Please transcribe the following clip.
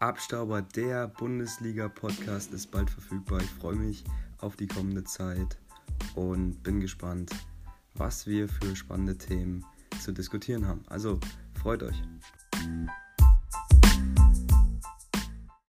Abstauber, der Bundesliga-Podcast, ist bald verfügbar. Ich freue mich auf die kommende Zeit und bin gespannt, was wir für spannende Themen zu diskutieren haben. Also freut euch.